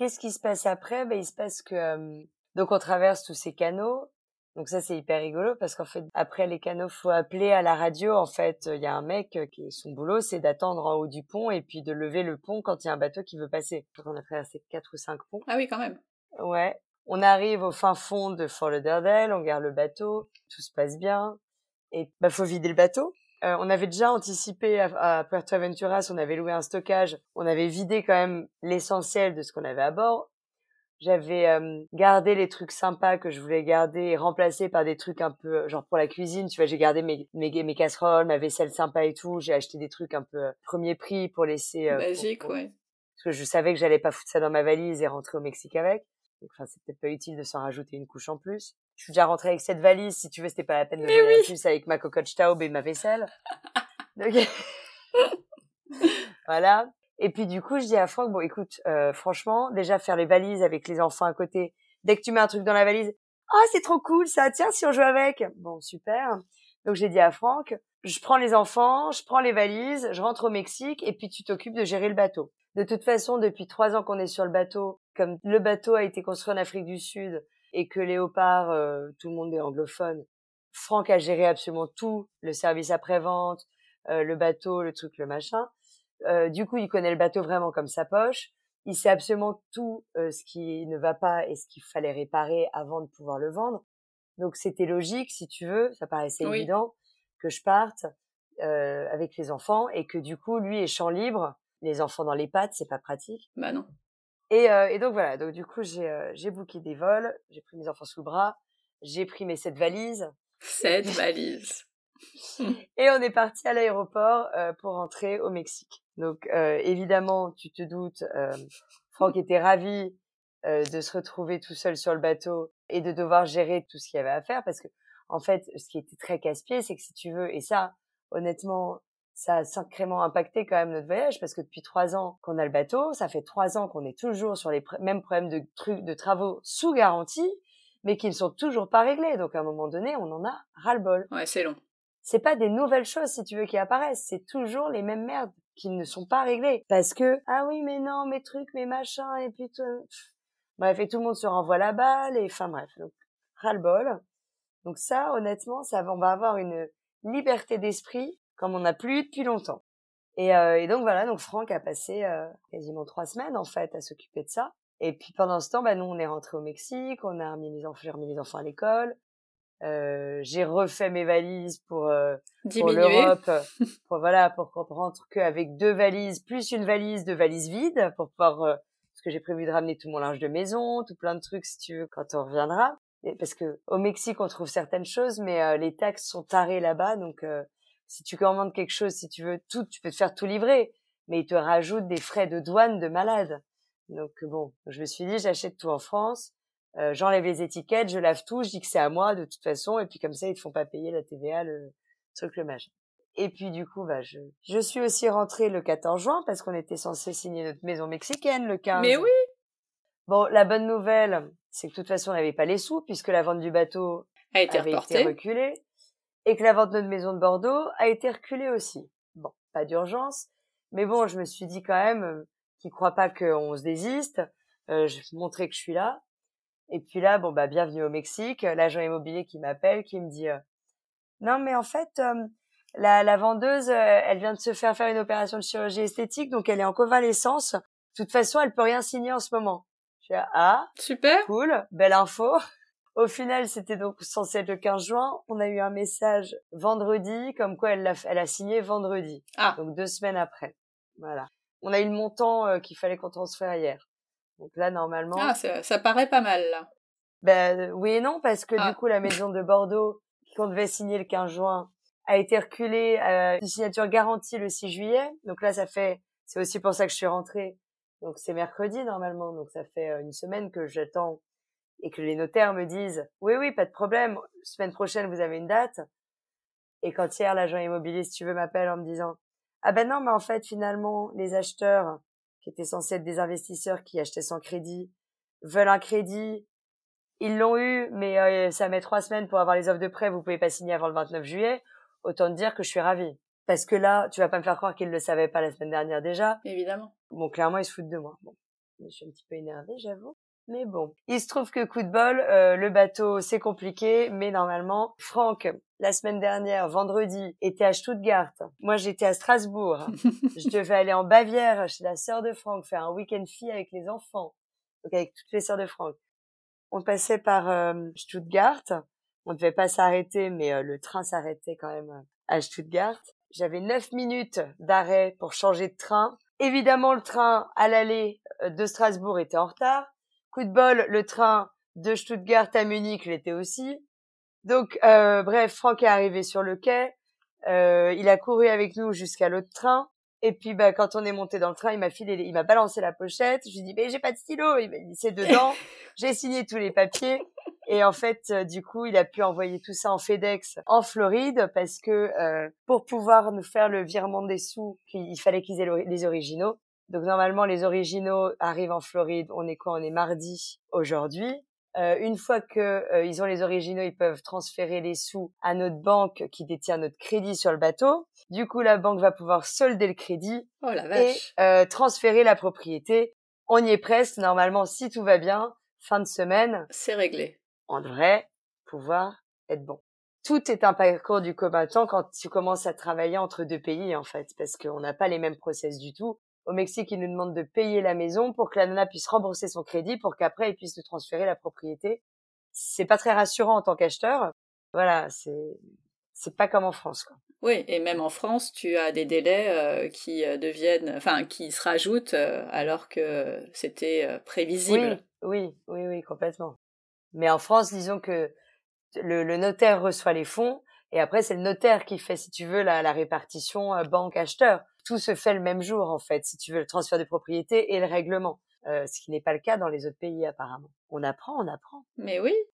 qu'est-ce qui se passe après? Ben, Il se passe que donc on traverse tous ces canaux. Donc ça c'est hyper rigolo parce qu'en fait après les canaux faut appeler à la radio. En fait il y a un mec qui son boulot c'est d'attendre en haut du pont et puis de lever le pont quand il y a un bateau qui veut passer. On a traversé quatre ou cinq ponts. Ah oui quand même. Ouais. On arrive au fin fond de Fort Lauderdale, on garde le bateau, tout se passe bien. Et bah faut vider le bateau. Euh, on avait déjà anticipé à, Puerto Aventuras, on avait loué un stockage, on avait vidé quand même l'essentiel de ce qu'on avait à bord. J'avais euh, gardé les trucs sympas que je voulais garder et remplacé par des trucs un peu genre pour la cuisine. Tu vois, j'ai gardé mes, mes, mes casseroles, ma vaisselle sympa et tout. J'ai acheté des trucs un peu euh, premier prix pour laisser. Magique, ouais. Parce que je savais que j'allais pas foutre ça dans ma valise et rentrer au Mexique avec. Donc, enfin, c'est peut-être pas utile de s'en rajouter une couche en plus. Je suis déjà rentrée avec cette valise. Si tu veux, c'était pas la peine de venir oui. plus avec ma cocotte staub et ma vaisselle. Donc... voilà. Et puis du coup, je dis à Franck, bon, écoute, euh, franchement, déjà faire les valises avec les enfants à côté. Dès que tu mets un truc dans la valise, ah, oh, c'est trop cool, ça. Tiens, si on joue avec. Bon, super. Donc j'ai dit à Franck, je prends les enfants, je prends les valises, je rentre au Mexique et puis tu t'occupes de gérer le bateau. De toute façon, depuis trois ans qu'on est sur le bateau, comme le bateau a été construit en Afrique du Sud et que Léopard, euh, tout le monde est anglophone, Franck a géré absolument tout, le service après-vente, euh, le bateau, le truc, le machin. Euh, du coup, il connaît le bateau vraiment comme sa poche. Il sait absolument tout ce qui ne va pas et ce qu'il fallait réparer avant de pouvoir le vendre. Donc c'était logique, si tu veux, ça paraissait évident que je parte avec les enfants et que du coup, lui est champ libre les enfants dans les pattes, c'est pas pratique. Bah non. Et, euh, et donc voilà, donc du coup j'ai euh, j'ai booké des vols, j'ai pris mes enfants sous le bras, j'ai pris mes sept valises. Sept valises. et on est parti à l'aéroport euh, pour rentrer au Mexique. Donc euh, évidemment, tu te doutes, euh, Franck était ravi de se retrouver tout seul sur le bateau et de devoir gérer tout ce qu'il y avait à faire parce que en fait, ce qui était très casse-pied, c'est que si tu veux, et ça, honnêtement, ça a sacrément impacté quand même notre voyage parce que depuis trois ans qu'on a le bateau, ça fait trois ans qu'on est toujours sur les mêmes problèmes de trucs, de travaux sous garantie, mais qui ne sont toujours pas réglés. Donc à un moment donné, on en a ras-le-bol. Ouais, c'est long. C'est pas des nouvelles choses, si tu veux, qui apparaissent. C'est toujours les mêmes merdes qui ne sont pas réglées. Parce que, ah oui, mais non, mes trucs, mes machins, et puis tout... Bref, et tout le monde se renvoie la balle, et enfin bref. Donc, ras-le-bol. Donc ça, honnêtement, ça, on va avoir une liberté d'esprit comme on n'a plus depuis longtemps. Et, euh, et, donc voilà, donc Franck a passé euh, quasiment trois semaines en fait à s'occuper de ça. Et puis pendant ce temps, bah, nous on est rentré au Mexique, on a remis les enfants, j'ai remis les enfants à l'école. Euh, j'ai refait mes valises pour euh, pour l'Europe, pour voilà, pour qu'on rentre qu'avec deux valises plus une valise de valises vides pour pouvoir euh, parce que j'ai prévu de ramener tout mon linge de maison, tout plein de trucs si tu veux quand on reviendra. Et parce que au Mexique on trouve certaines choses, mais euh, les taxes sont tarées là-bas, donc si tu commandes quelque chose, si tu veux tout, tu peux te faire tout livrer, mais ils te rajoutent des frais de douane de malade. Donc bon, je me suis dit, j'achète tout en France, euh, j'enlève les étiquettes, je lave tout, je dis que c'est à moi de toute façon, et puis comme ça, ils te font pas payer la TVA, le truc, le machin. Et puis du coup, bah, je, je suis aussi rentrée le 14 juin parce qu'on était censé signer notre maison mexicaine le 15. Mais oui Bon, la bonne nouvelle, c'est que de toute façon, on n'avait pas les sous puisque la vente du bateau a été avait été reculée et que la vente de notre maison de Bordeaux a été reculée aussi. Bon, pas d'urgence, mais bon, je me suis dit quand même euh, qu'ils croient pas qu'on se désiste. Euh, je vais montrer que je suis là. Et puis là, bon bah bienvenue au Mexique, l'agent immobilier qui m'appelle, qui me dit euh, non mais en fait euh, la, la, vendeuse, elle vient de se faire faire une opération de chirurgie esthétique, donc elle est en convalescence. De toute façon, elle peut rien signer en ce moment. Je dis ah super cool, belle info. Au final, c'était donc censé être le 15 juin. On a eu un message vendredi, comme quoi elle a, elle a signé vendredi. Ah. Donc deux semaines après. Voilà. On a eu le montant euh, qu'il fallait qu'on transfère hier. Donc là, normalement. Ah, ça, ça paraît pas mal, là. Ben, oui et non, parce que ah. du coup, la maison de Bordeaux, qu'on devait signer le 15 juin, a été reculée à une signature garantie le 6 juillet. Donc là, ça fait, c'est aussi pour ça que je suis rentrée. Donc c'est mercredi, normalement. Donc ça fait euh, une semaine que j'attends et que les notaires me disent oui oui pas de problème semaine prochaine vous avez une date et quand hier l'agent immobilier si tu veux m'appelle en me disant ah ben non mais en fait finalement les acheteurs qui étaient censés être des investisseurs qui achetaient sans crédit veulent un crédit. Ils l'ont eu mais euh, ça met trois semaines pour avoir les offres de prêt. Vous pouvez pas signer avant le 29 juillet. Autant te dire que je suis ravie. Parce que là tu vas pas me faire croire qu'ils le savaient pas la semaine dernière déjà. Évidemment. Bon clairement ils se foutent de moi. Bon Je suis un petit peu énervée, j'avoue. Mais bon, il se trouve que coup de bol, euh, le bateau c'est compliqué, mais normalement, Franck, la semaine dernière, vendredi, était à Stuttgart. Moi, j'étais à Strasbourg. je devais aller en Bavière chez la sœur de Franck faire un week-end fille avec les enfants, donc avec toutes les sœurs de Franck. On passait par euh, Stuttgart. On ne devait pas s'arrêter, mais euh, le train s'arrêtait quand même à Stuttgart. J'avais neuf minutes d'arrêt pour changer de train. Évidemment, le train à l'aller de Strasbourg était en retard. Coup de bol, le train de Stuttgart à Munich l'était aussi. Donc, euh, bref, Franck est arrivé sur le quai. Euh, il a couru avec nous jusqu'à l'autre train. Et puis, bah, quand on est monté dans le train, il m'a filé, il m'a balancé la pochette. Je lui ai dit, mais j'ai pas de stylo. Il m'a dit, c'est dedans. j'ai signé tous les papiers. Et en fait, euh, du coup, il a pu envoyer tout ça en FedEx en Floride parce que euh, pour pouvoir nous faire le virement des sous, il fallait qu'ils aient les originaux. Donc normalement, les originaux arrivent en Floride. On est quoi? On est mardi aujourd'hui. Euh, une fois que euh, ils ont les originaux, ils peuvent transférer les sous à notre banque qui détient notre crédit sur le bateau. Du coup, la banque va pouvoir solder le crédit oh, la vache. et euh, transférer la propriété. On y est presque. Normalement, si tout va bien, fin de semaine, c'est réglé. On devrait pouvoir être bon. Tout est un parcours du combattant quand tu commences à travailler entre deux pays en fait, parce qu'on n'a pas les mêmes process du tout. Au Mexique, ils nous demandent de payer la maison pour que la nana puisse rembourser son crédit pour qu'après, ils puissent nous transférer la propriété. C'est pas très rassurant en tant qu'acheteur. Voilà, c'est, c'est pas comme en France, quoi. Oui, et même en France, tu as des délais euh, qui euh, deviennent, enfin, qui se rajoutent euh, alors que c'était prévisible. Oui, oui, oui, oui, complètement. Mais en France, disons que le, le notaire reçoit les fonds et après c'est le notaire qui fait, si tu veux, la, la répartition banque acheteur tout se fait le même jour en fait, si tu veux le transfert de propriété et le règlement. Euh, ce qui n'est pas le cas dans les autres pays apparemment. On apprend, on apprend. Mais oui,